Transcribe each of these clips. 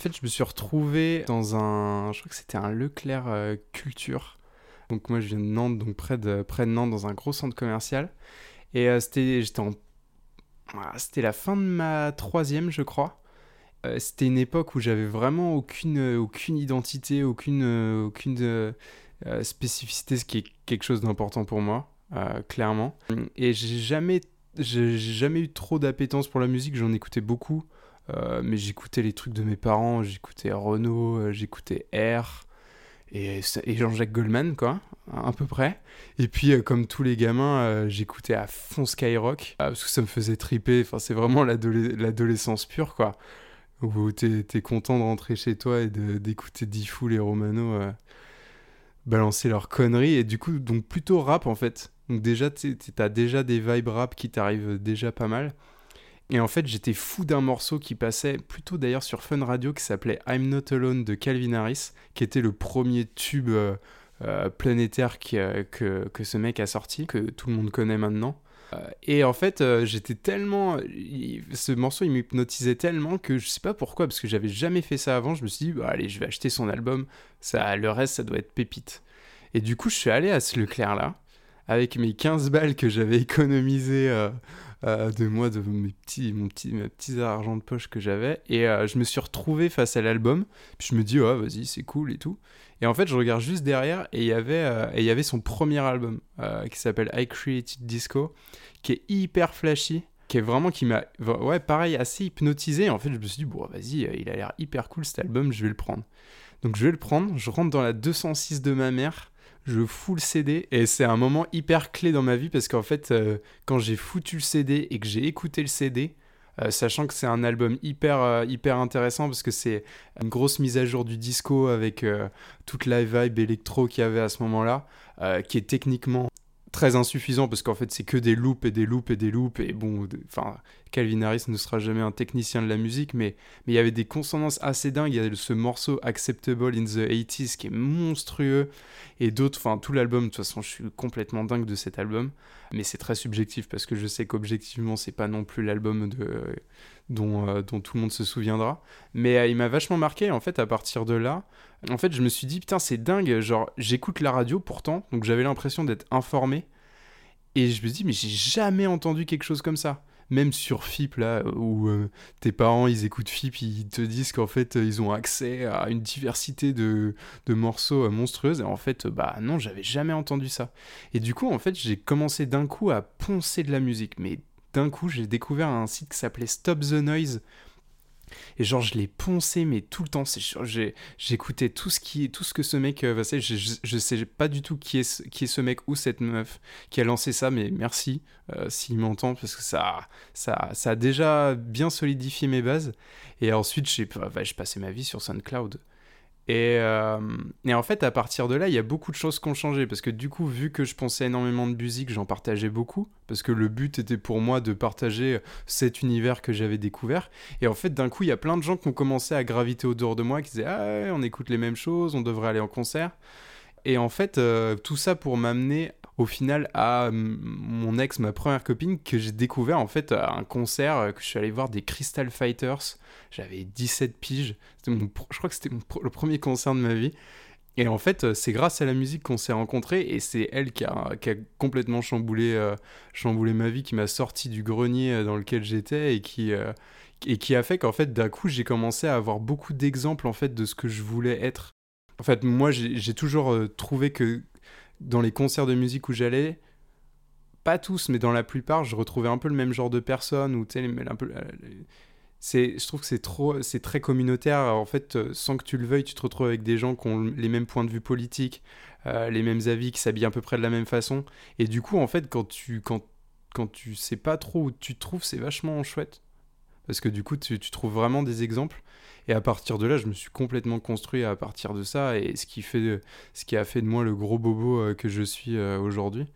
fait, je me suis retrouvé dans un. Je crois que c'était un Leclerc euh, Culture. Donc, moi, je viens de Nantes, donc près de, près de Nantes, dans un gros centre commercial. Et euh, c'était. J'étais en. Ah, c'était la fin de ma troisième, je crois. Euh, c'était une époque où j'avais vraiment aucune, aucune identité, aucune, aucune spécificité, ce qui est quelque chose d'important pour moi, clairement. Et j'ai jamais, j'ai jamais eu trop d'appétence pour la musique, j'en écoutais beaucoup. Euh, mais j'écoutais les trucs de mes parents, j'écoutais Renault, euh, j'écoutais R et, Jean-Jacques Goldman, quoi, à peu près. Et puis, euh, comme tous les gamins, j'écoutais à fond Skyrock, parce que ça me faisait triper. Enfin, c'est vraiment l'adolescence pure, quoi. Où t'es es content de rentrer chez toi et d'écouter Diffoul et Romano balancer leurs conneries. Et du coup, donc plutôt rap, en fait. Donc déjà, t'as déjà des vibes rap qui t'arrivent déjà pas mal. Et en fait, j'étais fou d'un morceau qui passait plutôt d'ailleurs sur Fun Radio qui s'appelait I'm Not Alone de Calvin Harris, qui était le premier tube euh, euh, planétaire euh, que, que, ce mec a sorti, que tout le monde connaît maintenant. et en fait, j'étais tellement. ce morceau, il m'hypnotisait tellement que je sais pas pourquoi, parce que j'avais jamais fait ça avant. Je me suis dit, bah, allez, je vais acheter son album. Ça, le reste, ça doit être pépite. Et du coup, je suis allé à ce Leclerc-là, avec mes 15 balles que j'avais économisées euh, de moi, de mes petits, mon petit, mes petits argent de poche que j'avais. Et euh, je me suis retrouvé face à l'album. Puis je me dis, oh, vas-y, c'est cool et tout. Et en fait, je regarde juste derrière et il y avait, euh, y avait son premier album qui s'appelle I Created Disco, qui est hyper flashy qui est vraiment qui m'a ouais pareil assez hypnotisé en fait je me suis dit bon vas-y il a l'air hyper cool cet album je vais le prendre donc je vais le prendre je rentre dans la 206 de ma mère je fous le CD et c'est un moment hyper clé dans ma vie parce qu'en fait, euh, quand j'ai foutu le CD et que j'ai écouté le CD, euh, sachant que c'est un album hyper, euh, hyper intéressant parce que c'est une grosse mise à jour du disco avec toute la vibe électro qu'il y avait à ce moment-là, qui est techniquement très insuffisant parce qu'en fait c'est que des loops et des loops et des loops et bon enfin Calvin Harris ne sera jamais un technicien de la musique mais il y avait des consonances assez dingues. Il y a ce morceau Acceptable in the 80s qui est monstrueux et d'autres enfin tout l'album de toute façon je suis complètement dingue de cet album. Mais c'est très subjectif parce que je sais qu'objectivement c'est pas non plus l'album de dont, euh, tout le monde se souviendra. Mais euh, il m'a vachement marqué en fait à partir de là. En fait, je me suis dit, putain, c'est dingue, genre, j'écoute la radio pourtant, donc j'avais l'impression d'être informé. Et je me dis, mais j'ai jamais entendu quelque chose comme ça. Même sur FIP, là, où euh, tes parents, ils écoutent FIP, ils te disent qu'en fait, ils ont accès à une diversité de, de morceaux euh, monstrueuses. Et en fait, bah non, j'avais jamais entendu ça. Et du coup, en fait, j'ai commencé d'un coup à poncer de la musique. Mais d'un coup, j'ai découvert un site qui s'appelait Stop the Noise et genre, je l'ai poncé, mais tout le temps. J'écoutais tout, ce tout ce que ce mec euh, Je, je, sais pas du tout qui est, ce mec ou cette meuf qui a lancé ça, mais merci euh, s'il m'entend, parce que ça, ça, a déjà bien solidifié mes bases. Et ensuite, j'ai passé ma vie sur SoundCloud. Euh, et, en fait, à partir de là, il y a beaucoup de choses qui ont changé. Parce que du coup, vu que je pensais énormément de musique, j'en partageais beaucoup. Parce que le but était pour moi de partager cet univers que j'avais découvert. Et en fait, d'un coup, il y a plein de gens qui ont commencé à graviter autour de moi, qui disaient Ah on écoute les mêmes choses, on devrait aller en concert. Et en fait, euh, tout ça pour m'amener au final à mon ex, ma première copine, que j'ai découvert en fait à un concert euh, que je suis allé voir des Crystal Fighters. J'avais 17 piges. Mon, je crois que c'était le premier concert de ma vie. Et en fait, euh, c'est grâce à la musique qu'on s'est rencontrés et c'est elle qui a, qui a, complètement chamboulé, euh, chamboulé ma vie, qui m'a sorti du grenier dans lequel j'étais et qui, et qui a fait qu'en fait, d'un coup, j'ai commencé à avoir beaucoup d'exemples en fait de ce que je voulais être. En fait, moi, j'ai toujours trouvé que dans les concerts de musique où j'allais, pas tous, mais dans la plupart, je retrouvais un peu le même genre de personnes ou un peu. Euh, c'est, je trouve que c'est trop, c'est très communautaire. En fait, euh, sans que tu le veuilles, tu te retrouves avec des gens qui ont les mêmes points de vue politiques, euh, les mêmes avis, qui s'habillent à peu près de la même façon. Et du coup, en fait, quand tu, quand, quand tu sais pas trop où tu te trouves, c'est vachement chouette. Parce que du coup, tu, trouves vraiment des exemples. Et à partir de là, je me suis complètement construit à partir de ça, et ce qui, fait, ce qui a fait de moi le gros bobo euh, que je suis euh, aujourd'hui.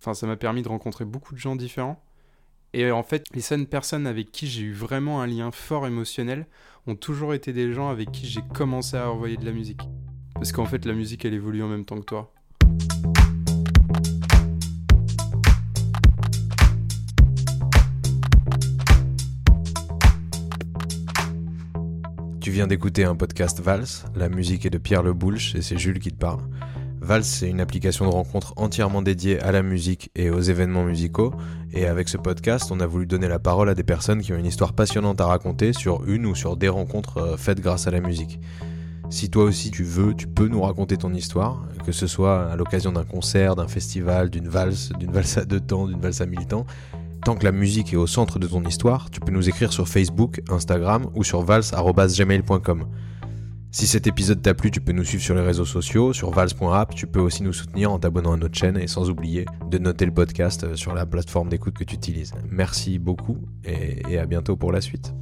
Enfin, ça m'a permis de rencontrer beaucoup de gens différents. Et en fait, les seules personnes avec qui j'ai eu vraiment un lien fort émotionnel ont toujours été des gens avec qui j'ai commencé à envoyer de la musique. Parce qu'en fait, la musique, elle évolue en même temps que toi. Viens d'écouter un podcast Vals, la musique est de Pierre Le Boulch et c'est Jules qui te parle. Vals, c'est une application de rencontre entièrement dédiée à la musique et aux événements musicaux. Et avec ce podcast, on a voulu donner la parole à des personnes qui ont une histoire passionnante à raconter sur une ou sur des rencontres euh, faites grâce à la musique. Si toi aussi tu veux, tu peux nous raconter ton histoire, que ce soit à l'occasion d'un concert, d'un festival, d'une valse, d'une valse à deux temps, d'une valse à mille temps. Tant que la musique est au centre de ton histoire, tu peux nous écrire sur Facebook, Instagram ou sur vals.gmail.com. Si cet épisode t'a plu, tu peux nous suivre sur les réseaux sociaux, sur vals.app, tu peux aussi nous soutenir en t'abonnant à notre chaîne et sans oublier de noter le podcast euh, sur la plateforme d'écoute que tu utilises. Merci beaucoup et, et à bientôt pour la suite.